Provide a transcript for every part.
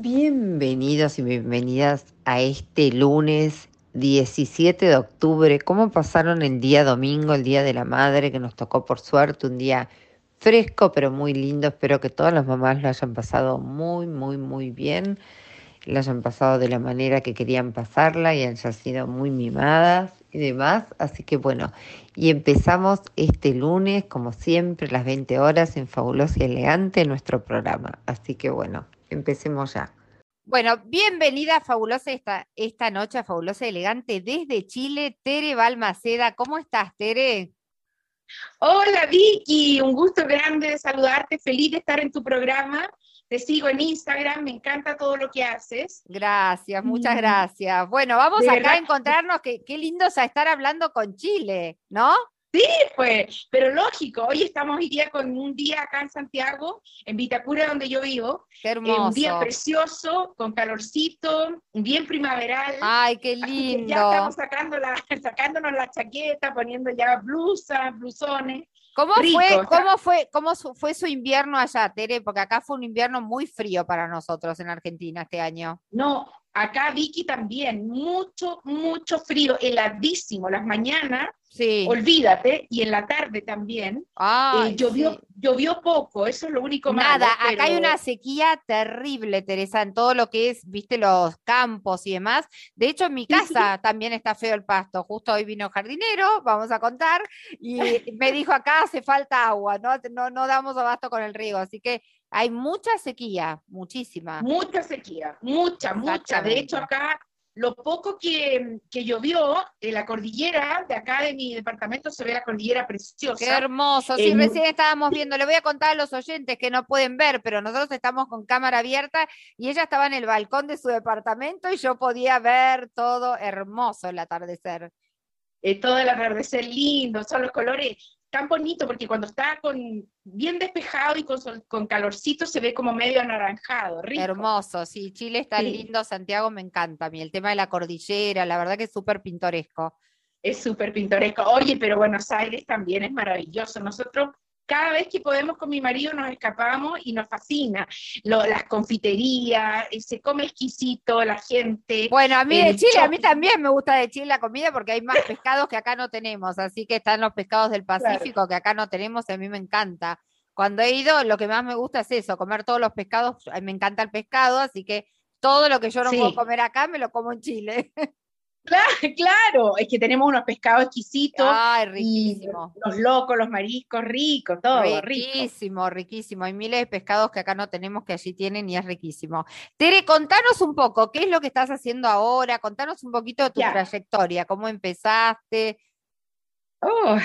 Bienvenidos y bienvenidas a este lunes 17 de octubre. ¿Cómo pasaron el día domingo, el día de la madre, que nos tocó por suerte un día fresco pero muy lindo? Espero que todas las mamás lo hayan pasado muy, muy, muy bien. Lo hayan pasado de la manera que querían pasarla y hayan sido muy mimadas y demás. Así que bueno, y empezamos este lunes, como siempre, las 20 horas en Fabulosa y Elegante, nuestro programa. Así que bueno, empecemos ya. Bueno, bienvenida Fabulosa esta, esta noche a Fabulosa Elegante desde Chile, Tere Balmaceda. ¿Cómo estás, Tere? Hola Vicky, un gusto grande de saludarte, feliz de estar en tu programa. Te sigo en Instagram, me encanta todo lo que haces. Gracias, muchas mm. gracias. Bueno, vamos acá a encontrarnos, qué lindo es estar hablando con Chile, ¿no? Sí, pues, pero lógico, hoy estamos hoy día con un día acá en Santiago, en Vitacura, donde yo vivo. Qué hermoso. un día precioso, con calorcito, bien primaveral. Ay, qué lindo. Ya estamos sacando la, sacándonos la chaqueta, poniendo ya blusas, blusones. ¿Cómo fue, cómo fue, cómo fue su invierno allá, Tere? Porque acá fue un invierno muy frío para nosotros en Argentina este año. No, acá Vicky también, mucho, mucho frío, heladísimo. Las mañanas Sí. Olvídate, y en la tarde también. Eh, llovió, llovió poco, eso es lo único malo. Nada, acá hay una sequía terrible, Teresa, en todo lo que es, viste, los campos y demás. De hecho, en mi casa también está feo el pasto. Justo hoy vino jardinero, vamos a contar, y me dijo acá hace falta agua, ¿no? No, no damos abasto con el riego, así que hay mucha sequía, muchísima. Mucha sequía, mucha, mucha. De hecho, acá lo poco que, llovió en la cordillera, de acá de mi departamento se ve la cordillera preciosa. Qué hermoso, sí, recién estábamos viendo, le voy a contar a los oyentes que no pueden ver, pero nosotros estamos con cámara abierta y ella estaba en el balcón de su departamento y yo podía ver todo hermoso el atardecer. Eh, todo el atardecer lindo, son los colores tan bonito porque cuando está con, bien despejado y con, con calorcito se ve como medio anaranjado, rico. Hermoso, sí, Chile está lindo, Santiago me encanta a mí, el tema de la cordillera, la verdad que es súper pintoresco. Es súper pintoresco. Oye, pero Buenos Aires también es maravilloso. Nosotros cada vez que podemos con mi marido nos escapamos y nos fascina. las confiterías, se come exquisito, la gente. Bueno, a mí de Chile, a mí también me gusta de Chile la comida porque hay más pescados que acá no tenemos, así que están los pescados del Pacífico que acá no tenemos y a mí me encanta. Cuando he ido, lo que más me gusta es eso, comer todos los pescados, me encanta el pescado, así que todo lo que yo no puedo comer acá me lo como en Chile. Claro, es que tenemos unos pescados exquisitos. Ay, riquísimo. los locos, los mariscos, ricos, todo. Riquísimo, riquísimo. Hay miles de pescados que acá no tenemos que allí tienen y es riquísimo. Tere, contanos un poco, ¿qué es lo que estás haciendo ahora? Contanos un poquito de tu trayectoria, cómo empezaste. Oh,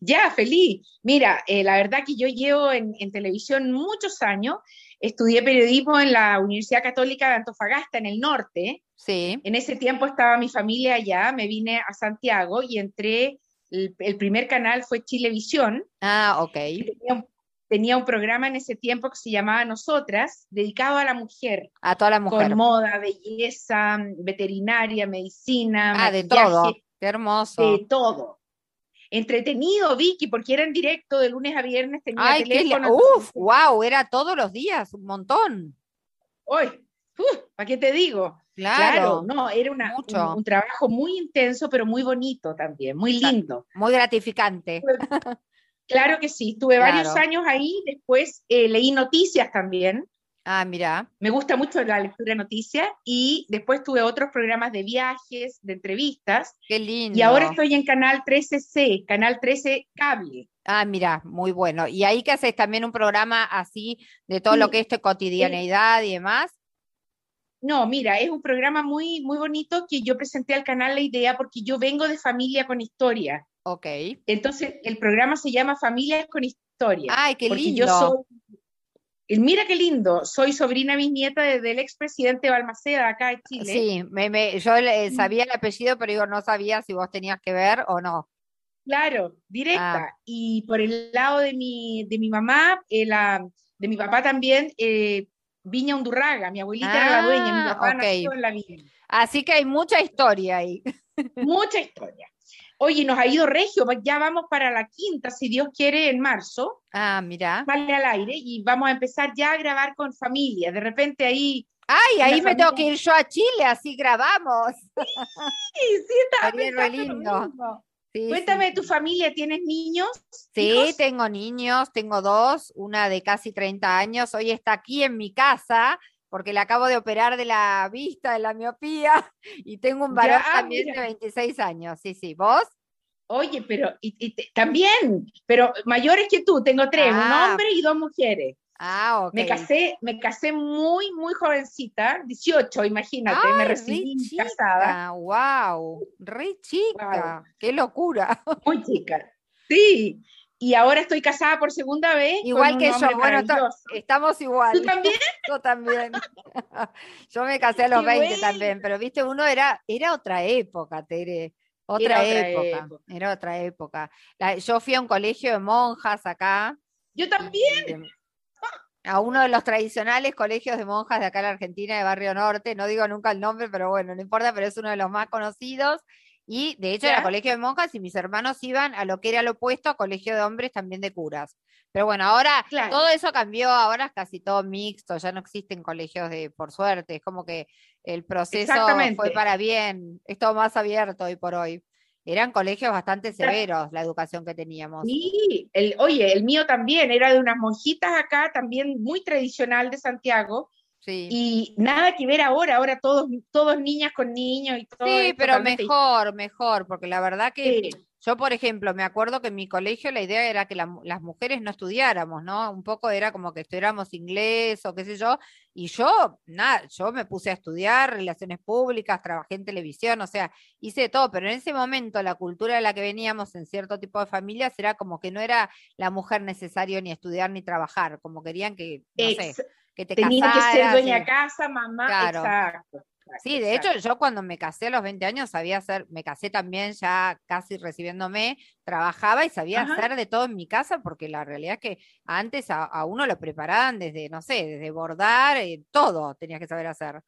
ya, feliz. Mira, eh, la verdad que yo llevo en, en televisión muchos años. Estudié periodismo en la Universidad Católica de Antofagasta, en el norte. Sí. En ese tiempo estaba mi familia allá, me vine a Santiago y entré, el, primer canal fue Chilevisión. Ah, ok. Tenía un, programa en ese tiempo que se llamaba Nosotras, dedicado a la mujer. A toda la mujer. Con moda, belleza, veterinaria, medicina. Ah, de todo. Qué hermoso. De todo entretenido, Vicky, porque era en directo de lunes a viernes, tenía Ay, teléfono. uf, wow, era todos los días, un montón. Uy, ¿para qué te digo? Claro, no, era una, un, trabajo muy intenso, pero muy bonito también, muy lindo. Muy gratificante. Claro que sí, estuve varios años ahí, después eh, leí noticias también. Ah, mira. Me gusta mucho la lectura de noticias y después tuve otros programas de viajes, de entrevistas. Qué lindo. Y ahora estoy en Canal 13C, Canal 13 Cable. Ah, mira, muy bueno. ¿Y ahí que haces también un programa así de todo lo que es tu cotidianeidad y demás? No, mira, es un programa muy, muy bonito que yo presenté al canal La Idea porque yo vengo de familia con historia. Ok. Entonces, el programa se llama Familias con Historia. Ay, qué lindo. Yo soy, mira qué lindo, soy sobrina bisnieta del expresidente Balmaceda acá de Chile. Sí, me, yo mm. sabía el apellido, pero digo, no sabía si vos tenías que ver o no. Claro, directa. Ah. Y por el lado de mi, de mi mamá, eh, de mi papá también, eh, Viña Undurraga, mi abuelita era la dueña, mi papá nació en la viña. Así que hay mucha historia ahí. Mucha historia. Oye, nos ha ido regio, ya vamos para la quinta, si Dios quiere, en marzo. Ah, mira. Vale al aire y vamos a empezar ya a grabar con familia. De repente ahí Ay, ahí me tengo que ir yo a Chile, así grabamos. Sí, sí, lo lindo. mismo. Sí, Cuéntame de sí. tu familia, ¿tienes niños? Sí, hijos? tengo niños, tengo dos, una de casi 30 años, hoy está aquí en mi casa porque le acabo de operar de la vista, de la miopía, y tengo un varón Ya, también de mira. 26 años, sí, sí, ¿vos? Oye, pero y- y te- también, pero mayores que tú, tengo tres, un Ah. hombre y dos mujeres. Ah, ok. Me casé, me casé muy, muy jovencita, 18, imagínate, me recibí re chica, casada, wow, re chica, qué locura. muy chica. Sí, y ahora estoy casada por segunda vez. Igual que yo, bueno, estamos igual. ¿Tú también? Yo también. Yo me casé a los Qué 20 bueno. también, pero viste, uno era, era otra época, Tere. Otra, época, época. era otra época. La- yo fui a un colegio de monjas acá, Yo también. A uno de los tradicionales colegios de monjas de acá en la Argentina, de Barrio Norte, no digo nunca el nombre, pero bueno, no importa, pero es uno de los más conocidos. Y de hecho era ¿Ya? colegio de monjas y mis hermanos iban a lo que era lo opuesto a colegio de hombres también de curas. Pero bueno, ahora Claro. todo eso cambió, ahora es casi todo mixto, ya no existen colegios de, por suerte, es como que el proceso fue para bien, es todo más abierto hoy por hoy. Eran colegios bastante severos la educación que teníamos. Sí, el, oye, el mío también era de unas monjitas acá, también muy tradicional de Santiago, Sí. y nada que ver ahora, ahora todos, todos niñas con niños y todo. Sí, pero mejor, mejor, porque la verdad que. Yo, por ejemplo, me acuerdo que en mi colegio la idea era que la las mujeres no estudiáramos, ¿no? Un poco era como que estudiáramos inglés o qué sé yo, y yo, nada, yo me puse a estudiar relaciones públicas, trabajé en televisión, o sea, hice de todo, pero en ese momento la cultura de la que veníamos en cierto tipo de familias era como que no era la mujer necesario ni estudiar ni trabajar, como querían que, no sé, que te tenía que ser casaras dueña y- de casa, mamá, Claro. exacto. Sí, de hecho, yo cuando me casé a los 20 años sabía hacer, me casé también ya casi recibiéndome, trabajaba y sabía Ajá. hacer de todo en mi casa, porque la realidad es que antes a, a uno lo preparaban desde, no sé, desde bordar, eh, todo tenías que saber hacer.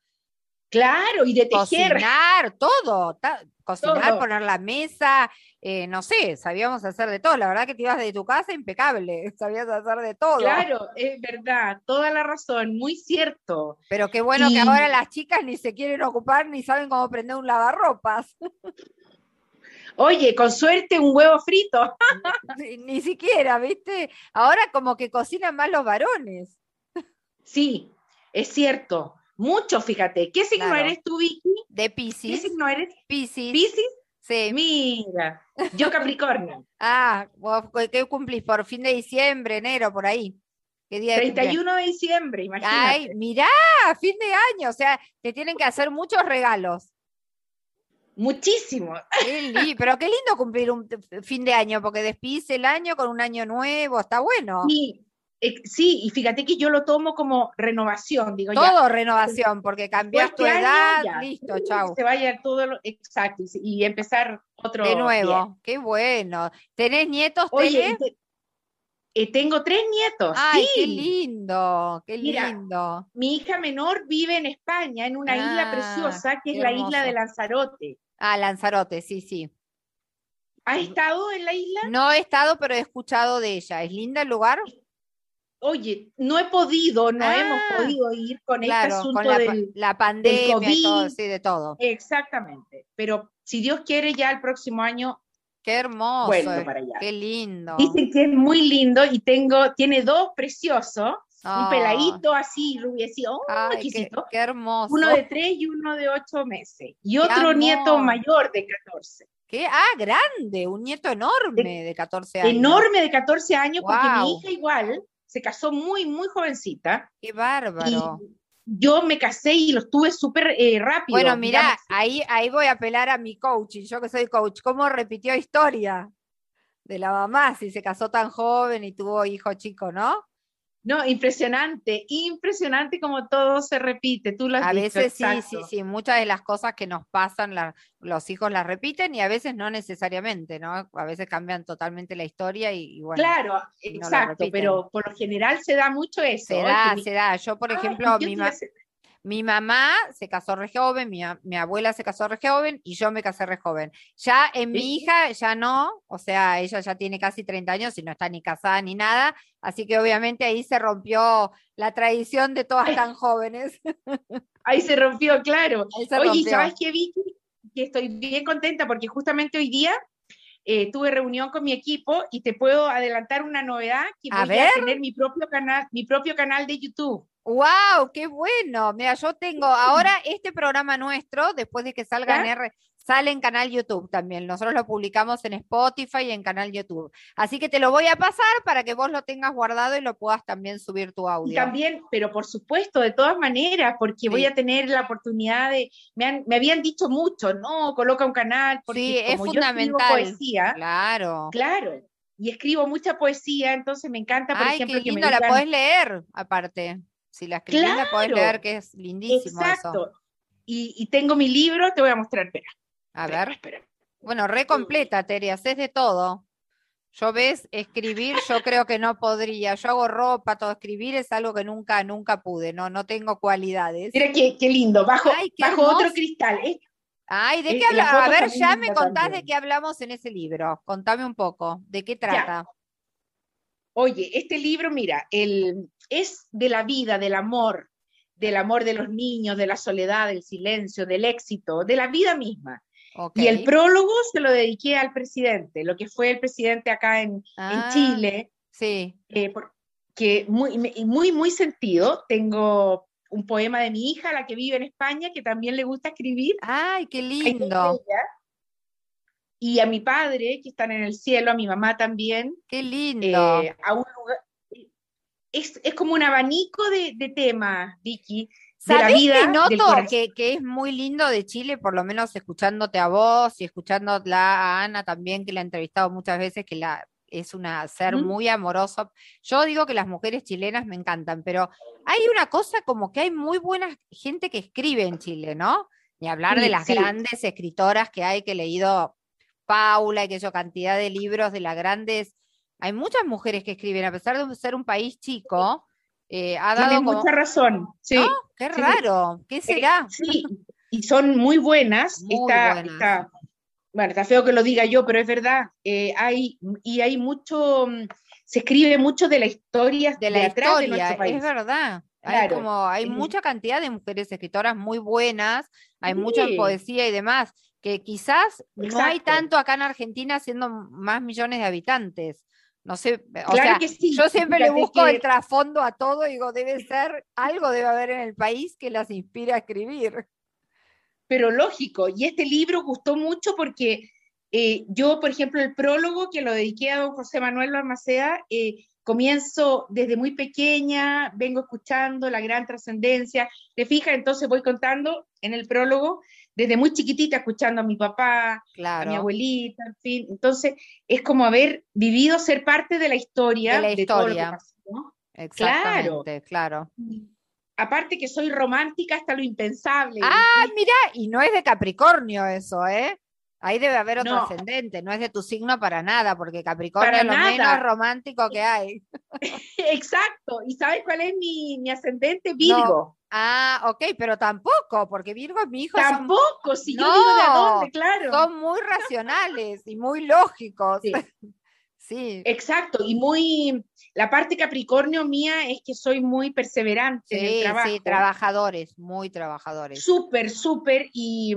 Claro, y de tejer. Cocinar, todo, cocinar, Todo. poner la mesa, eh, no sé, sabíamos hacer de todo. La verdad que te ibas de tu casa impecable, sabías hacer de todo. Claro, es verdad, toda la razón, muy cierto. Pero qué bueno que ahora las chicas ni se quieren ocupar ni saben cómo prender un lavarropas. Oye, con suerte un huevo frito. Ni, ni siquiera, ¿viste? Ahora como que cocinan más los varones. Sí, es cierto. Mucho, fíjate. ¿Qué signo Claro. eres tú, Vicky? De ¿Qué Piscis. signo eres? Piscis. ¿Piscis? Sí. Mira, yo Capricornio. Ah, vos, ¿qué- ¿qué cumplís? Por fin de diciembre, enero, por ahí. ¿Qué día de cumpleaños? 31 de diciembre, imagínate. Ay, mirá, fin de año. O sea, te tienen que hacer muchos regalos. Muchísimo. Qué li- pero qué lindo cumplir un fin de año, porque despidís el año con un año nuevo, está bueno. Sí, eh, sí, y fíjate que yo lo tomo como renovación, digo ya. Todo renovación, porque cambias tu este año, edad, ya. listo, chau. Se vaya todo lo exacto y, empezar otro De nuevo, qué bueno. ¿Tenés nietos, Oye, eh, tengo tres nietos. Ay, qué sí. lindo, qué Mira, lindo. Mi hija menor vive en España, en una isla Ah, preciosa que es qué la isla de. Lanzarote. Ah, Lanzarote, sí, sí. ¿Has estado en la isla? No he estado, pero he escuchado de ella. ¿Es linda el lugar? Oye, no he podido, no hemos Ah, podido ir con este Claro, asunto con la, del... la pandemia todo, COVID. sí, de todo. Exactamente, pero si Dios quiere ya el próximo año Qué hermoso, vuelvo eh, para allá. qué lindo. Dicen que es muy lindo y tengo, tiene dos preciosos, Ah. un peladito así, rubiecito, oh, Ay, qué, hermoso. uno de tres y uno de ocho meses, y Qué otro nieto mayor de 14, Qué- ah, grande, un nieto enorme de 14 años. enorme de 14 años, porque mi hija igual se casó muy, muy jovencita, Qué y bárbaro. yo me casé y lo tuve súper eh, rápido. Bueno, mira, ahí, ahí voy a apelar a mi coaching, yo que soy coach, ¿cómo repitió historia de la mamá si se casó tan joven y tuvo hijo chico, no? No, impresionante, impresionante como todo se repite, tú lo has A dicho, veces sí, sí, exacto. sí, muchas de las cosas que nos pasan, la- los hijos las repiten y a veces no necesariamente, ¿no? A veces cambian totalmente la historia y, y bueno, Claro, no exacto, pero por lo general se da mucho eso. se ¿eh? da, se da. Yo, por ejemplo, mi, ma- Mi mamá se casó re joven, mi, abuela se casó re joven y yo me casé re joven. Ya en mi hija ya no, o sea, ella ya tiene casi 30 años y no está ni casada ni nada, así que obviamente ahí se rompió la tradición de todas tan jóvenes. Ahí se rompió, claro. Se Oye, rompió. ¿sabes qué, Vicky? Que estoy bien contenta porque justamente hoy día eh, tuve reunión con mi equipo y te puedo adelantar una novedad que A voy a tener mi propio canal, mi propio canal de YouTube. ¡Wow! ¡Qué bueno! Mira, yo tengo ahora este programa nuestro, después de que salga en. R, sale en canal YouTube también. Nosotros lo publicamos en Spotify y en canal YouTube. Así que te lo voy a pasar para que vos lo tengas guardado y lo puedas también subir tu Y audio. también, pero por supuesto, de todas maneras, porque voy a tener la oportunidad de, me, han- me habían dicho mucho, no, coloca un canal, porque Sí, es como yo escribo fundamental. poesía, Claro. claro, y escribo mucha poesía, entonces me encanta, por Ay, ejemplo, qué que me la digan- podés leer, aparte. Si la escribís, la podés leer, que es lindísimo eso. Exacto. Y, y tengo mi libro, te voy a mostrar, espera. A espera, ver. espera. Bueno, re completa, Teri, haces de todo. Yo ves, escribir, yo creo que no podría. Yo hago ropa, todo escribir es algo que nunca, nunca pude, no, no tengo cualidades. Mira qué, qué lindo, bajo, Ay, qué bajo otro cristal. Es- Ay, ¿de Eh, qué la habla? A ver, ya me contás de qué hablamos en ese libro. Contame un poco, ¿de qué trata? Oye, este libro, mira, el, es de la vida, del amor, del amor de los niños, de la soledad, del silencio, del éxito, de la vida misma. Ok. Y el prólogo se lo dediqué al presidente, lo que fue el presidente acá en, en Ah, Chile, Sí. eh, que muy, muy, muy sentido. Tengo un poema de mi hija, la que vive en España, que también le gusta escribir. Ay, qué lindo. Y a mi padre, que están en el cielo, a mi mamá también, qué lindo. eh, a un lugar. Es, es como un abanico de, de temas, Vicky, de la ¿Sabés vida. que noto que, que es muy lindo de Chile, por lo menos escuchándote a vos y escuchándola a Ana también, que la he entrevistado muchas veces, que la es una ser muy amorosa. Yo digo que las mujeres chilenas me encantan, pero hay una cosa como que hay muy buena gente que escribe en Chile, ¿no? Ni hablar de las sí. grandes escritoras que hay, que he leído Paula y que yo cantidad de libros de las grandes. Hay muchas mujeres que escriben, a pesar de ser un país chico, eh, ha dado como, mucha razón. Sí, ¿no? Qué sí. raro, ¿qué Eh, será? sí, y son muy buenas. Muy está, buenas. está- bueno, está feo que lo diga yo, pero es verdad. eh, hay, y hay mucho, mm, se escribe mucho de la historia de la atrás de historia, nuestro país. es verdad. Hay como, hay mucha cantidad de mujeres escritoras muy buenas, hay mucha Sí. poesía y demás, que quizás no hay tanto acá en Argentina siendo más millones de habitantes. No sé, o Claro sea, que sí. yo siempre le busco que- el trasfondo a todo y digo, debe ser, algo debe haber en el país que las inspire a escribir. pero lógico. Y este libro gustó mucho porque eh, yo, por ejemplo, el prólogo que lo dediqué a don José Manuel Balmaceda, eh, comienzo desde muy pequeña, vengo escuchando la gran trascendencia. ¿Te fijas? Entonces voy contando en el prólogo desde muy chiquitita, escuchando a mi papá, a mi Claro, abuelita, en fin. Entonces es como haber vivido, ser parte de la historia, De la todo lo que historia. pasó, ¿no? exactamente, claro. Aparte que soy romántica hasta lo impensable. Ah, mira, y no es de Capricornio eso, ¿eh? Ahí debe haber otro No. ascendente, no es de tu signo para nada, porque Capricornio Para es lo nada. menos romántico que hay. Exacto. ¿Y sabes cuál es mi, mi ascendente? Virgo. Ah, ok, pero tampoco, porque Virgo es mi hijo, son, Tampoco, si yo digo de No, dónde, claro. son muy racionales y muy lógicos. Sí. Sí, Exacto, y muy, la parte Capricornio mía es que soy muy perseverante en el sí, trabajo. sí, trabajadores, muy trabajadores. Súper, súper, y,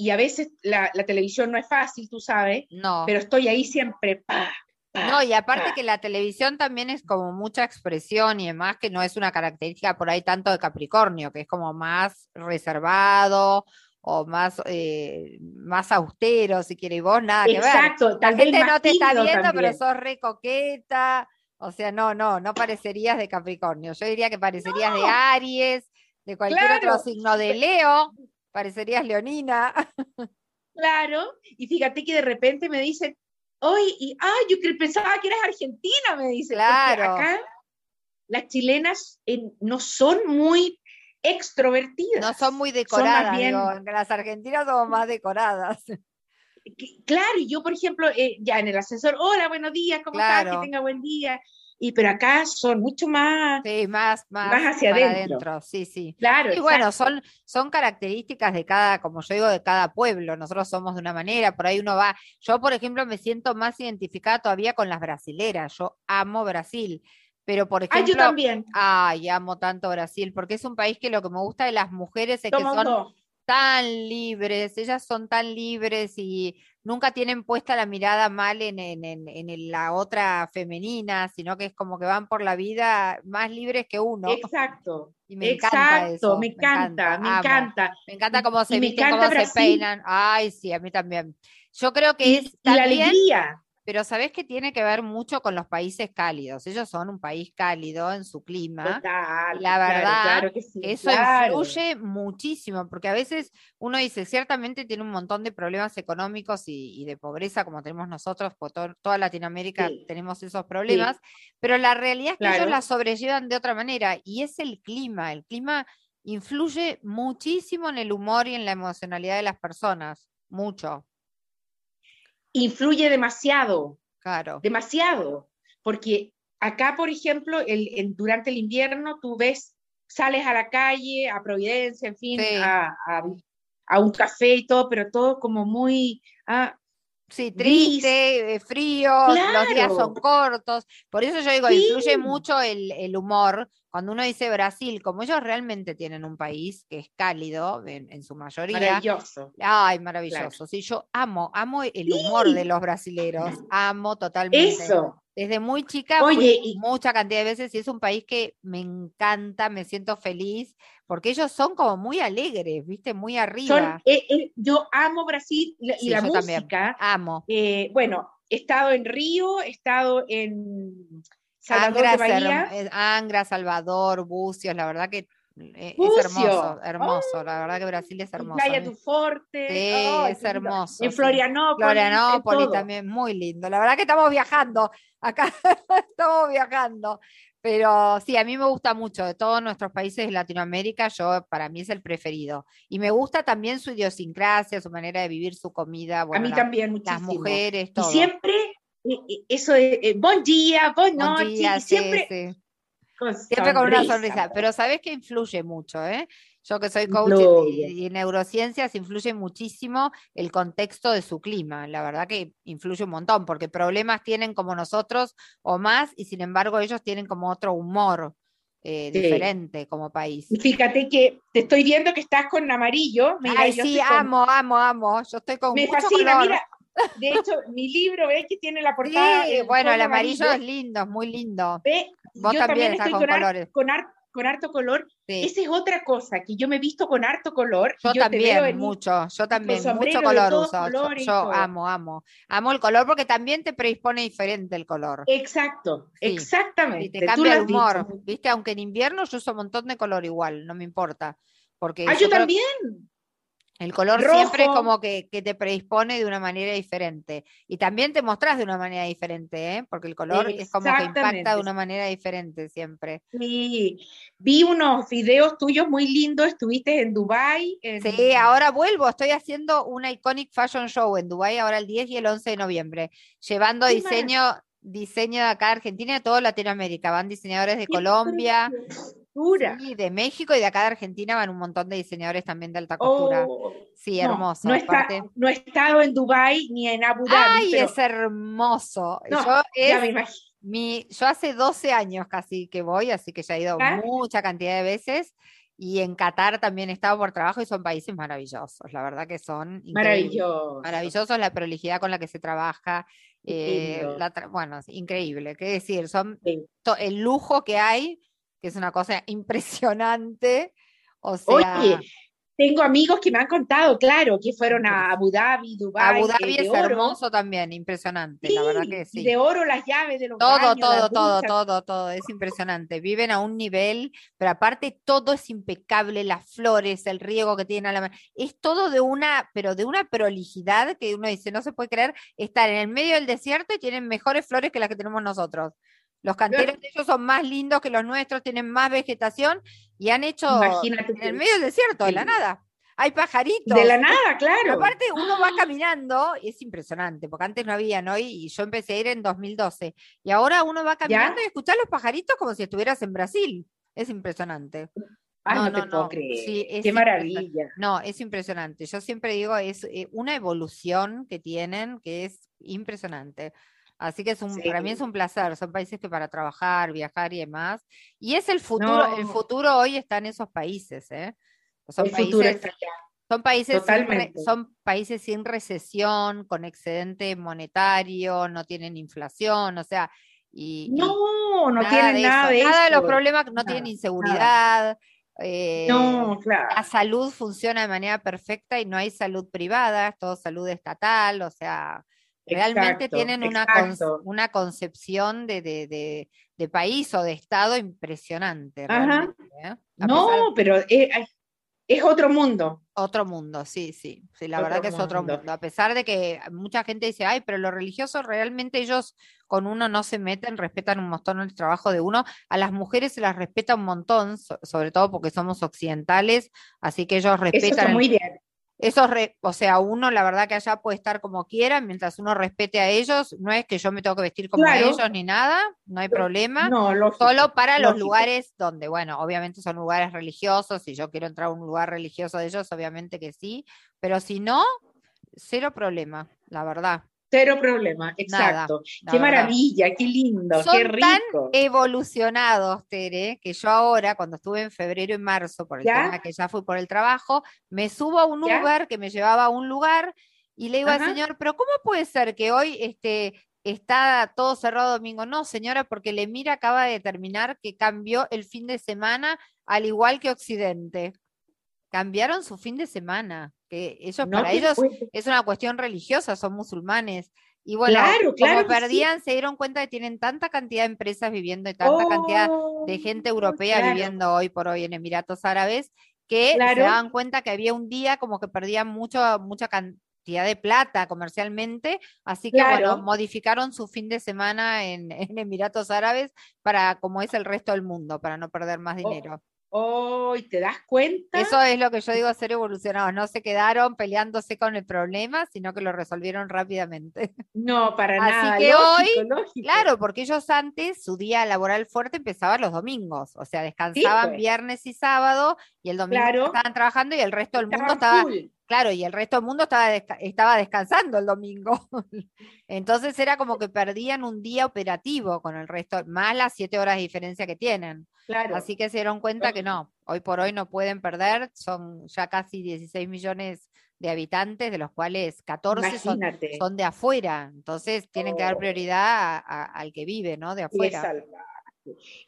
y a veces la, la televisión no es fácil, tú sabes, No, pero estoy ahí siempre, pa, pa, no, y aparte pa. que la televisión también es como mucha expresión y demás, que no es una característica por ahí tanto de Capricornio, que es como más reservado o más, eh, más austero, si quiere, y vos nada que ver. Exacto, La tal vez gente no te está viendo, pero sos re coqueta. O sea, no, no, no parecerías de Capricornio. Yo diría que parecerías de. Aries, de cualquier otro signo de Leo, parecerías leonina. Claro, y fíjate que de repente me dicen, oye, y, ay, yo pensaba que eras argentina, me dicen, porque Claro. acá las chilenas eh, no son muy extrovertidas. No son muy Son decoradas, bien- digo, las argentinas somos más decoradas. que- claro, y yo, por ejemplo, eh, ya en el ascensor, hola, buenos días, ¿cómo estás? Claro. Que tenga buen día. Y pero acá son mucho más, Sí, más, más, Más hacia para adentro. sí, sí. claro, Y bueno, son, son características de cada, como yo digo, de cada pueblo. Nosotros somos de una manera, por ahí uno va. Yo, por ejemplo, me siento más identificada todavía con las brasileras. Yo amo Brasil, Pero, por Ah, ejemplo, yo también. ay, amo tanto Brasil, porque es un país que lo que me gusta de las mujeres es que son dos. tan libres, ellas son tan libres y nunca tienen puesta la mirada mal en, en- en- en la otra femenina, sino que es como que van por la vida más libres que uno. Exacto. Y me encanta Exacto, eso, me encanta, me encanta. Me encanta Y- cómo se me visten, cómo se peinan. Ay, sí, a mí también. Yo creo que Y, es y la alegría. Pero sabés que tiene que ver mucho con los países cálidos. Ellos son un país cálido en su clima. Total, La verdad claro que sí, eso claro. influye muchísimo, porque a veces uno dice, ciertamente tiene un montón de problemas económicos y, y de pobreza como tenemos nosotros, por to- toda Latinoamérica Sí. tenemos esos problemas, pero la realidad es que ellos la sobrellevan de otra manera y es el clima. El clima influye muchísimo en el humor y en la emocionalidad de las personas, mucho, Influye demasiado, claro. demasiado. Porque acá, por ejemplo, el, el- durante el invierno tú ves, sales a la calle, a Providencia, en fin, Sí. a, a- a un café y todo, pero todo como muy... ah, Sí, gris. triste, eh, frío, los días son cortos. Por eso yo digo, influye mucho el, el humor. Cuando uno dice Brasil, como ellos realmente tienen un país que es cálido en, en su mayoría. maravilloso. Ay, maravilloso. Sí, yo amo, amo el humor de los brasileros. Amo totalmente. Eso. Desde muy chica fui Oye, y- mucha cantidad de veces y es un país que me encanta, me siento feliz, porque ellos son como muy alegres, ¿viste? Muy Son, arriba. eh, eh, yo amo Brasil y Sí, la yo también. música. Amo. eh, bueno, he estado en Río, he estado en Salvador Angra, de Ser- Bahía. Angra, Salvador, Bucios, la verdad que eh, es hermoso, hermoso, la verdad que Brasil es hermoso. Playa Tu Forte. Sí, ay, es hermoso, En. Florianópolis. Florianópolis también, muy lindo. La verdad que estamos viajando, acá estamos viajando. Pero sí, a mí me gusta mucho, de todos nuestros países de Latinoamérica, yo para mí es el preferido. Y me gusta también su idiosincrasia, su manera de vivir su comida, A mí la- también las muchísimo. mujeres, Y todo. siempre, eh, eh, eso de eh, buen día, buenas Buen noches, y sí, siempre sí. Con Siempre con una sonrisa, pero sabes que influye mucho, ¿eh? Yo que soy coach y, y en neurociencias influye muchísimo el contexto de su clima. La verdad que influye un montón, porque problemas tienen como nosotros o más, y sin embargo ellos tienen como otro humor eh, Sí. diferente como país. Y fíjate que te estoy viendo que estás con amarillo. Mira, Ay, yo sí, con- amo, amo, amo. Yo estoy con Me mucho fascina, color. mira. De hecho, mi libro, ¿ves que tiene la Sí, portada? en bueno, el amarillo es lindo, es muy lindo. Ve, Vos yo también también estás con colores. con, har- con harto color. Sí. Esa es otra cosa, que yo me he visto con harto color. Yo, también, mucho, yo también, mucho color uso. Yo, colores amo, amo. Amo el color porque también te predispone diferente el color. Exacto, Sí, exactamente. Y te cambia el dicho humor, ¿viste? Aunque en invierno yo uso un montón de color igual, no me importa. Porque Ah, yo yo creo también. El color siempre es como que, que te predispone de una manera diferente. Y también te mostrás de una manera diferente, ¿eh? Porque el color es como que impacta de una manera diferente siempre. Sí, vi unos videos tuyos muy lindos, estuviste en Dubai. en- Sí, ahora vuelvo, estoy haciendo una Iconic Fashion Show en Dubái ahora el 10 y el 11 de noviembre, llevando ¡Qué diseño, diseño de acá de Argentina y de toda Latinoamérica. Van diseñadores de ¡Qué Colombia, preciosura! sí, de México y de acá de Argentina van un montón de diseñadores también de alta costura. Oh, Sí, no, hermoso. No, está- aparte. no he estado en Dubai ni en Abu Dhabi, Ay, pero es hermoso. no, Yo es mi, hace 12 años casi que voy, así que ya he ido ¿Ah? mucha cantidad de veces. Y en Qatar también he estado por trabajo y son países maravillosos, la verdad que son increíbles. Maravilloso. Maravillosos la prolijidad con la que se trabaja. eh, lindo. la tra- bueno, increíble. Qué decir, son Sí. el lujo que hay, que es una cosa impresionante. O sea, Oye, tengo amigos que me han contado, claro, que fueron a Abu Dhabi, Dubai, Abu eh, Dhabi de es oro. hermoso también, impresionante, la verdad que Sí. De oro las llaves de los Todo, baños, todo, todo, todo, todo, es impresionante. Viven a un nivel, pero aparte todo es impecable, las flores, el riego que tienen a la mano, es todo de una, pero de una prolijidad que uno dice, no se puede creer, estar en el medio del desierto y tienen mejores flores que las que tenemos nosotros. Los canteros de ellos son más lindos que los nuestros, tienen más vegetación y han hecho Imagínate en el medio del desierto, de la nada. Hay pajaritos. De la nada, Pero claro. aparte uno va caminando, y es impresionante, porque antes no había, ¿no? Y, yo empecé a ir en 2012. Y ahora uno va caminando y escuchar los pajaritos como si estuvieras en Brasil. Es impresionante. Ah, no, no, no, te puedo no. creer. Sí, Qué maravilla. No, es impresionante. Yo siempre digo, es eh, una evolución que tienen que es impresionante. Así que es un, para mí es un placer. Son países que para trabajar, viajar y demás. Y es el futuro, el futuro hoy está en esos países, ¿eh? Son El futuro países, está allá. son países sin son países sin recesión, con excedente monetario, no tienen inflación, o sea, y, No, no nada tienen de nada eso. de Nada de los problemas, no Nada, tienen inseguridad. eh, No, claro. la salud funciona de manera perfecta y no hay salud privada, es todo salud estatal, o sea, realmente Exacto, tienen una, con- una concepción de, de- de- de país o de Estado impresionante, Ajá. ¿eh? No, pero es, es otro mundo. otro mundo, sí, sí, sí, la Otro verdad que es otro mundo. A pesar de que mucha gente dice, ay, pero los religiosos realmente ellos con uno no se meten, respetan un montón el trabajo de uno. A las mujeres se las respeta un montón, so- sobre todo porque somos occidentales, así que ellos Eso respetan está el muy bien. Eso, re- o sea, uno la verdad que allá puede estar como quiera, mientras uno respete a ellos, no es que yo me tengo que vestir como Claro. ellos ni nada, no hay problema, No, lógico. solo para los lugares donde, bueno, obviamente son lugares religiosos, si yo quiero entrar a un lugar religioso de ellos, obviamente que sí, pero si no, cero problema, la verdad. Cero problema, exacto. Qué maravilla, qué lindo, Son qué tan rico. evolucionados, Tere, que yo ahora, cuando estuve en febrero y marzo, por el ¿Ya? tema que ya fui por el trabajo, me subo a un ¿Ya? Uber que me llevaba a un lugar y le digo al señor, pero ¿cómo puede ser que hoy este, está todo cerrado domingo? No, señora, porque le mira acaba de determinar que cambió el fin de semana al igual que Occidente. Cambiaron su fin de semana, que ellos No para ellos es una cuestión religiosa, son musulmanes. Y bueno, Claro, claro como sí. perdían, se dieron cuenta que tienen tanta cantidad de empresas viviendo y tanta cantidad de gente Oh, europea claro. viviendo hoy por hoy en Emiratos Árabes, que se daban cuenta que había un día como que perdían mucho, mucha cantidad de plata comercialmente, así que bueno, modificaron su fin de semana en, en Emiratos Árabes para como es el resto del mundo, para no perder más Oh, dinero. Oh, ¿y ¿te das cuenta? Eso es lo que yo digo ser evolucionados, no se quedaron peleándose con el problema, sino que lo resolvieron rápidamente. No, para Así nada. que lógico, hoy, lógico. Claro, porque ellos antes, su día laboral fuerte empezaba los domingos, o sea, descansaban pues. viernes y sábado y el domingo Claro. estaban trabajando y el resto del mundo Estaban estaba, full. Claro, y el resto del mundo estaba, desca- estaba descansando el domingo. Entonces era como que perdían un día operativo con el resto, más las siete horas de diferencia que tienen. Claro. Así que se dieron cuenta que no, hoy por hoy no pueden perder, son ya casi 16 millones de habitantes, de los cuales 14 son, de afuera, entonces tienen que dar prioridad a- a- al que vive, ¿no? De afuera. salvaje.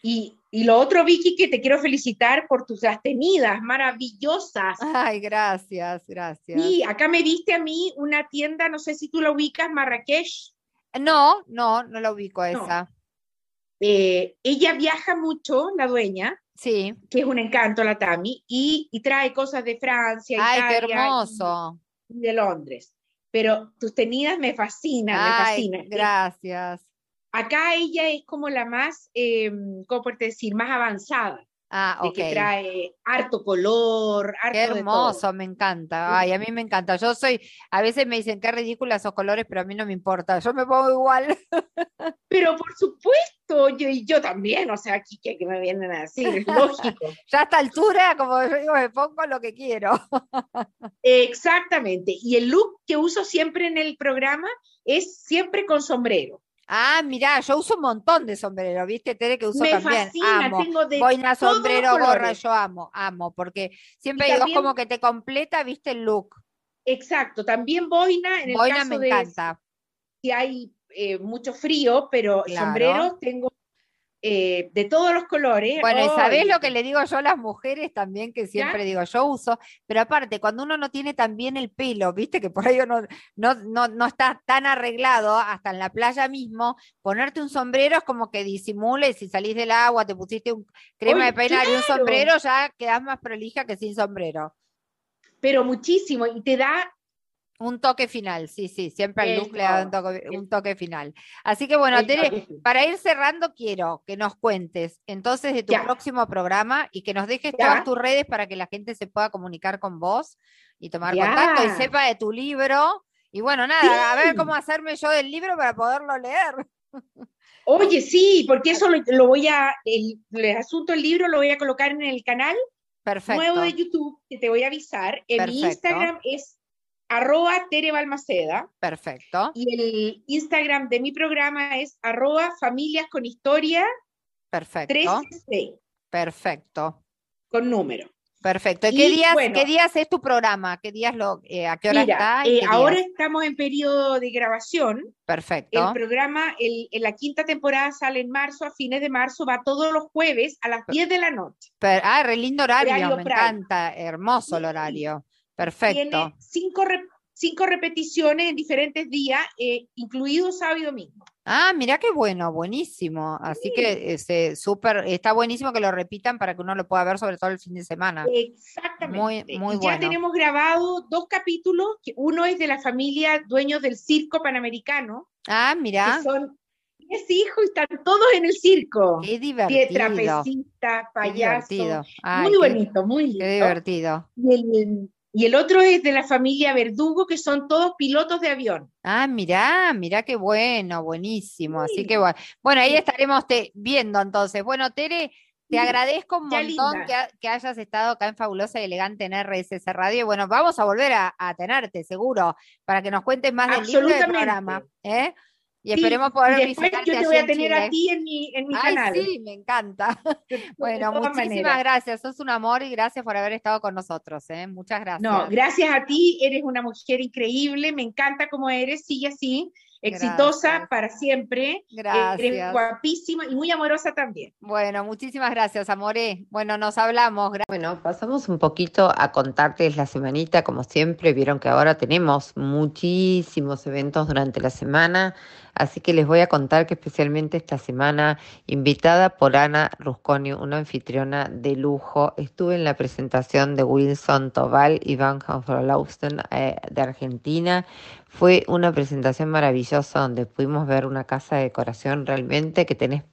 Y, y lo otro, Vicky, que te quiero felicitar por tus tenidas maravillosas. Ay, gracias, gracias. Sí, acá me viste a mí una tienda, no sé si tú la ubicas, Marrakech. No, no, no la ubico a No. esa. Eh, ella viaja mucho, la dueña, Sí. que es un encanto la Tami, y, y trae cosas de Francia, Ay, Italia hermoso. y de Londres. Pero tus tenidas me fascinan, me fascinan. gracias. Acá ella es como la más, eh, ¿cómo puedo decir? Más avanzada, Ah, de ok. que trae harto color, harto Qué de todo. hermoso, me encanta. Ay, a mí me encanta. Yo soy, a veces me dicen qué ridículas esos colores, pero a mí no me importa. Yo me pongo igual. Pero por supuesto, yo y yo también, o sea, aquí que me vienen a decir, es lógico. Ya a esta altura, como yo digo, me pongo lo que quiero. Exactamente. Y el look que uso siempre en el programa es siempre con sombrero. Ah, mirá, yo uso un montón de sombreros, ¿viste, Tere? Que uso me también. fascina, amo. tengo de Boina, sombrero, gorra, yo amo, amo, porque siempre Y digo, es como que te completa, ¿viste? El look. Exacto, también boina, en el Boina caso me de encanta. si hay eh, mucho frío, pero Claro. sombreros tengo eh, de todos los colores. Bueno, ¿y sabés lo que le digo yo a las mujeres también? Que siempre digo, yo uso, pero aparte, cuando uno no tiene tan bien el pelo, viste que por ahí uno no, no, no está tan arreglado, hasta en la playa mismo, ponerte un sombrero es como que disimula y si salís del agua, te pusiste un crema de peinar y un sombrero, ya quedás más prolija que sin sombrero. Pero muchísimo, y te da Un toque final, sí, sí, siempre al look le da un toque, un eso. toque final. Así que bueno, Tere, para ir cerrando, quiero que nos cuentes entonces de tu Ya. próximo programa y que nos dejes Ya. todas tus redes para que la gente se pueda comunicar con vos y tomar Ya. contacto y sepa de tu libro. Y bueno, nada, a ver cómo hacerme yo del libro para poderlo leer. Oye, sí, porque eso lo, lo voy a, el, el asunto del libro lo voy a colocar en el canal Perfecto. nuevo de YouTube, que te voy a avisar. En mi. Instagram es arroba Tere Balmaceda. Perfecto. Y el Instagram de mi programa es arroba familias con historia Perfecto. 13 Perfecto. con número. Perfecto. ¿Y Y, qué días, bueno. qué días es tu programa? ¿Qué días lo, eh, a qué hora Mira, está? eh, ahora estamos en periodo de grabación. Perfecto. El programa, el- en la quinta temporada sale en marzo, a fines de marzo, va todos los jueves a las 10 de la noche. Per- ah, re lindo horario, Horario me prime. encanta. Hermoso el Sí. Horario. Tiene Perfecto. cinco, re- cinco repeticiones en diferentes días, eh, incluido sábado y domingo. Ah, mira qué bueno, buenísimo. Así que ese, súper, está buenísimo que lo repitan para que uno lo pueda ver, sobre todo el fin de semana. Exactamente. muy y ya bueno. tenemos grabado dos capítulos, que uno es de la familia dueños del circo panamericano, Ah, mira, que son 10 hijos y están todos en el circo. qué divertido. Qué payasos. divertido. Ay, Muy qué- bonito, muy Qué lindo. divertido. Y el, y el otro es de la familia Verdugo, que son todos pilotos de avión. Ah, mirá, mirá qué bueno, buenísimo. Así Sí, que bueno, bueno, ahí sí. estaremos te- viendo entonces. Bueno, Tere, te Sí, agradezco un ya montón que, ha- que hayas estado acá en Fabulosa y Elegante en RSS Radio. Y bueno, vamos a volver a, a tenerte, seguro, para que nos cuentes más del libro y del programa. ¿eh? Y Sí, esperemos poder y después visitarte yo te voy a en tener a ti en mi, en mi Ay, canal. sí, me encanta. Bueno, muchísimas gracias. Sos un amor y gracias por haber estado con nosotros. ¿eh? Muchas gracias. No, gracias a ti, eres una mujer increíble, me encanta cómo eres, sigue así, exitosa Gracias. para siempre, eres Gracias. guapísima y muy amorosa también. Bueno, muchísimas gracias, Amore. Bueno, nos hablamos. Gra- Bueno, pasamos un poquito a contarles la semanita, como siempre, vieron que ahora tenemos muchísimos eventos durante la semana, así que les voy a contar que especialmente esta semana, invitada por Ana Rusconi, una anfitriona de lujo, estuve en la presentación de Wilson Tobal y Van Lausten eh, de Argentina. Fue una presentación maravillosa donde pudimos ver una casa de decoración realmente que tenés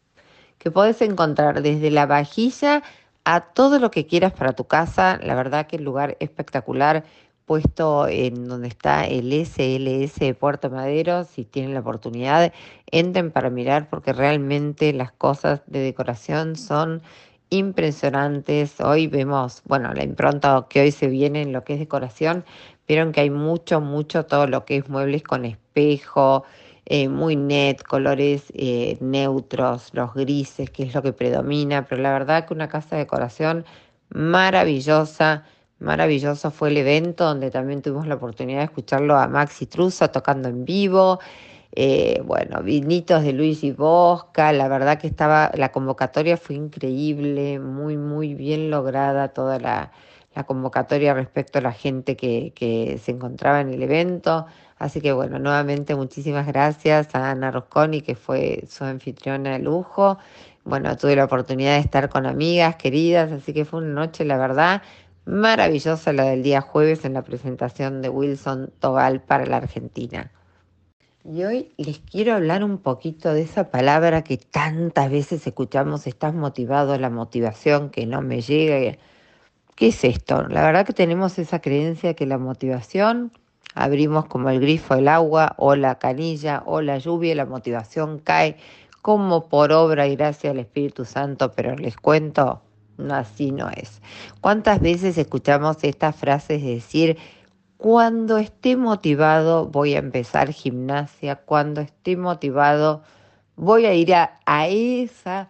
que podés encontrar desde la vajilla a todo lo que quieras para tu casa. La verdad que el lugar espectacular, puesto en donde está el SLS de Puerto Madero. Si tienen la oportunidad, entren para mirar porque realmente las cosas de decoración son impresionantes. Hoy vemos, bueno, la impronta que hoy se viene en lo que es decoración. Vieron que hay mucho, mucho todo lo que es muebles con espejo, eh, muy net, colores eh, neutros, los grises, que es lo que predomina, pero la verdad que una casa de decoración maravillosa, maravilloso fue el evento donde también tuvimos la oportunidad de escucharlo a Maxi Trusa tocando en vivo. Eh, bueno, vinitos de Luis y Bosca, la verdad que estaba, la convocatoria fue increíble, muy, muy bien lograda toda la, la convocatoria respecto a la gente que, que se encontraba en el evento. Así que bueno, nuevamente muchísimas gracias a Ana Rosconi, que fue su anfitriona de lujo. Bueno, tuve la oportunidad de estar con amigas queridas, así que fue una noche, la verdad, maravillosa la del día jueves en la presentación de Wilson Tobal para la Argentina. Y hoy les quiero hablar un poquito de esa palabra que tantas veces escuchamos, estás motivado, la motivación que no me llega. ¿Qué es esto? La verdad que tenemos esa creencia que la motivación abrimos como el grifo del agua o la canilla o la lluvia la motivación cae como por obra y gracia del Espíritu Santo, pero les cuento, no, así no es. ¿Cuántas veces escuchamos estas frases de decir, cuando esté motivado voy a empezar gimnasia, cuando esté motivado voy a ir a, a esa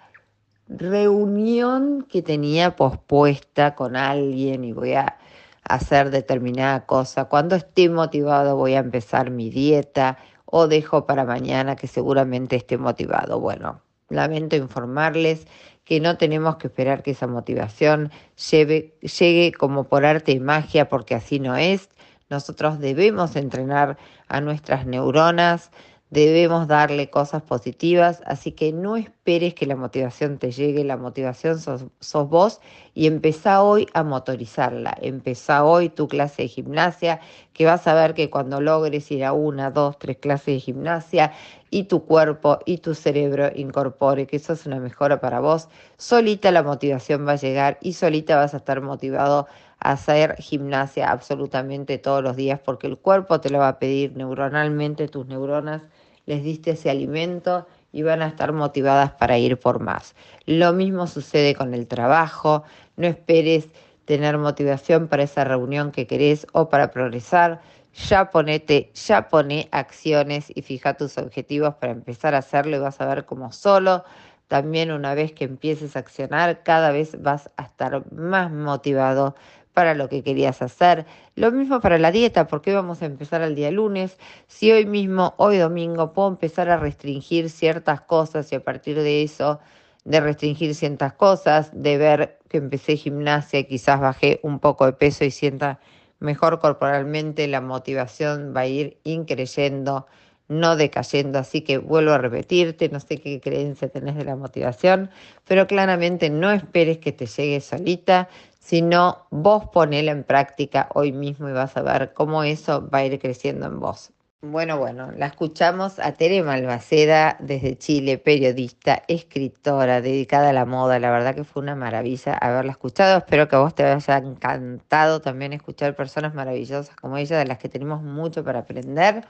reunión que tenía pospuesta con alguien y voy a hacer determinada cosa. Cuando esté motivado voy a empezar mi dieta o dejo para mañana que seguramente esté motivado. Bueno, lamento informarles que no tenemos que esperar que esa motivación lleve, llegue como por arte y magia porque así no es. Nosotros debemos entrenar a nuestras neuronas, debemos darle cosas positivas, así que no esperes que la motivación te llegue, la motivación sos, vos y empezá hoy a motorizarla, empezá hoy tu clase de gimnasia, que vas a ver que cuando logres ir a una, dos, tres clases de gimnasia y tu cuerpo y tu cerebro incorpore que eso es una mejora para vos, solita la motivación va a llegar y solita vas a estar motivado a hacer gimnasia absolutamente todos los días porque el cuerpo te lo va a pedir neuronalmente, tus neuronas les diste ese alimento y van a estar motivadas para ir por más. Lo mismo sucede con el trabajo, no esperes tener motivación para esa reunión que querés o para progresar. ya ponete, ya poné acciones y fija tus objetivos para empezar a hacerlo y vas a ver como solo. También una vez que empieces a accionar, cada vez vas a estar más motivado para lo que querías hacer. Lo mismo para la dieta, porque vamos a empezar el día lunes. Si hoy mismo, hoy domingo, puedo empezar a restringir ciertas cosas y a partir de eso, de restringir ciertas cosas, de ver que empecé gimnasia, quizás bajé un poco de peso y sienta mejor corporalmente, la motivación va a ir increyendo, no decayendo. Así que vuelvo a repetirte, no sé qué creencia tenés de la motivación, pero claramente no esperes que te llegue solita, sino vos ponela en práctica hoy mismo y vas a ver cómo eso va a ir creciendo en vos. Bueno, bueno, la escuchamos a Tere Malvaceda desde Chile, periodista, escritora, dedicada a la moda. La verdad que fue una maravilla haberla escuchado. Espero que a vos te haya encantado también escuchar personas maravillosas como ella, de las que tenemos mucho para aprender.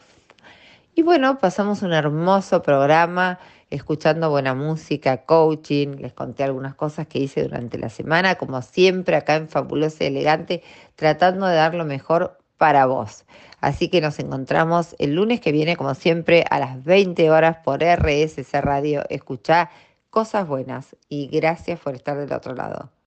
Y bueno, pasamos un hermoso programa escuchando buena música, coaching, les conté algunas cosas que hice durante la semana, como siempre acá en Fabulosa y Elegante, tratando de dar lo mejor para vos. Así que nos encontramos el lunes que viene, como siempre, a las 20 horas por RSC Radio. Escuchá cosas buenas y gracias por estar del otro lado.